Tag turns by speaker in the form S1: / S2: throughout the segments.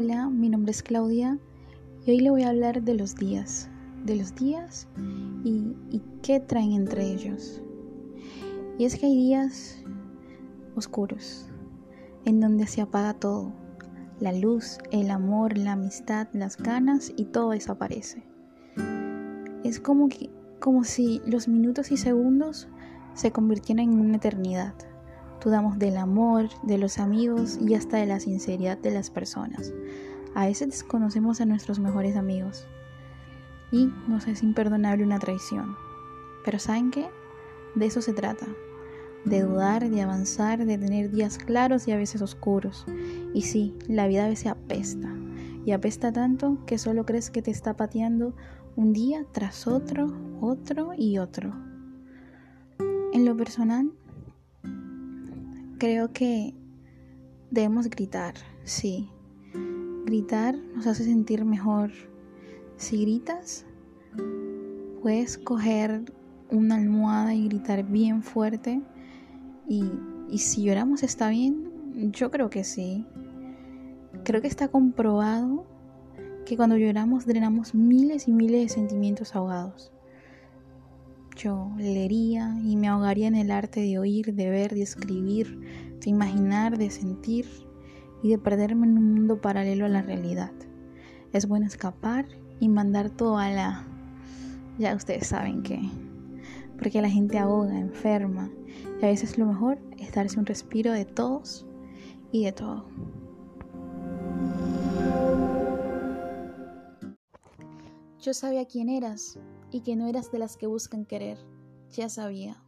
S1: Hola, mi nombre es Claudia y hoy le voy a hablar de los días, de los días y, qué traen entre ellos. Y es que hay días oscuros, en donde se apaga todo, la luz, el amor, la amistad, las ganas y todo desaparece. Es como, que, como si los minutos y segundos se convirtieran en una eternidad Dudamos del amor, de los amigos y hasta de la sinceridad de las personas. A veces desconocemos a nuestros mejores amigos y nos es imperdonable una traición. Pero ¿saben qué? De eso se trata. De dudar, de avanzar, de tener días claros y a veces oscuros. Y sí, la vida a veces apesta. Y apesta tanto que solo crees que te está pateando un día tras otro, otro y otro. En lo personal, Creo que debemos gritar, sí. Gritar nos hace sentir mejor. Si gritas, puedes coger una almohada y gritar bien fuerte. Y, y si lloramos está bien, yo creo que sí. Creo que está comprobado que cuando lloramos drenamos miles y miles de sentimientos ahogados. Yo leería y me ahogaría en el arte de oír, de ver, de escribir, de imaginar, de sentir y de perderme en un mundo paralelo a la realidad. Es bueno escapar y mandar todo a la... Ya ustedes saben que... Porque la gente ahoga, enferma. Y a veces lo mejor es darse un respiro de todos y de todo. Yo sabía quién eras y que no eras de las que buscan querer. Ya sabía.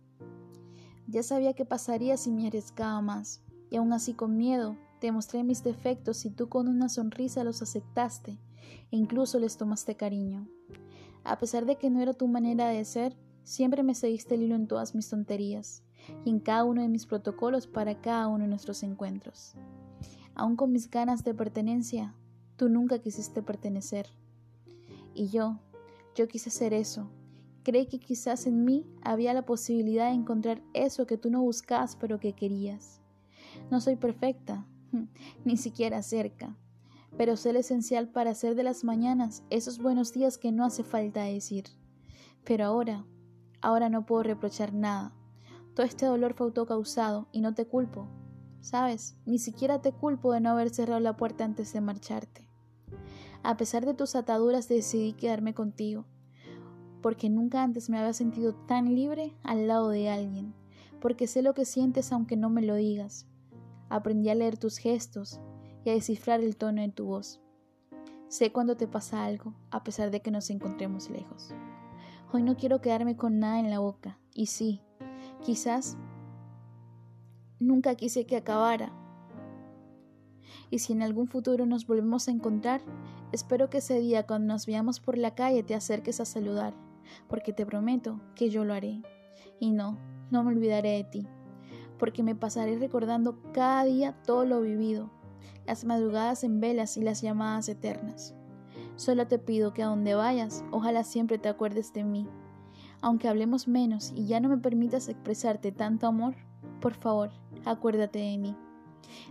S1: Ya sabía qué pasaría si me arriesgaba más, y aún así con miedo te mostré mis defectos y tú con una sonrisa los aceptaste e incluso les tomaste cariño. A pesar de que no era tu manera de ser, siempre me seguiste el hilo en todas mis tonterías y en cada uno de mis protocolos para cada uno de nuestros encuentros. Aún con mis ganas de pertenencia, tú nunca quisiste pertenecer. Y yo, yo quise ser eso. Creí que quizás en mí había la posibilidad de encontrar eso que tú no buscabas pero que querías. No soy perfecta, ni siquiera cerca, pero sé lo esencial para hacer de las mañanas esos buenos días que no hace falta decir. Pero ahora, ahora no puedo reprochar nada. Todo este dolor fue autocausado y no te culpo. Sabes, ni siquiera te culpo de no haber cerrado la puerta antes de marcharte. A pesar de tus ataduras decidí quedarme contigo, porque nunca antes me había sentido tan libre al lado de alguien, porque sé lo que sientes aunque no me lo digas. Aprendí a leer tus gestos y a descifrar el tono de tu voz. Sé cuando te pasa algo, a pesar de que nos encontremos lejos. Hoy no quiero quedarme con nada en la boca, y sí, quizás nunca quise que acabara, y si en algún futuro nos volvemos a encontrar, espero que ese día cuando nos veamos por la calle te acerques a saludar, porque te prometo que yo lo haré. Y no, no me olvidaré de ti, porque me pasaré recordando cada día todo lo vivido, las madrugadas en velas y las llamadas eternas. Solo te pido que a donde vayas, ojalá siempre te acuerdes de mí. Aunque hablemos menos y ya no me permitas expresarte tanto amor, por favor, acuérdate de mí.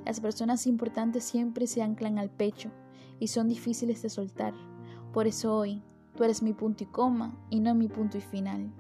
S1: Las personas importantes siempre se anclan al pecho y son difíciles de soltar. Por eso hoy tú eres mi punto y coma y no mi punto y final.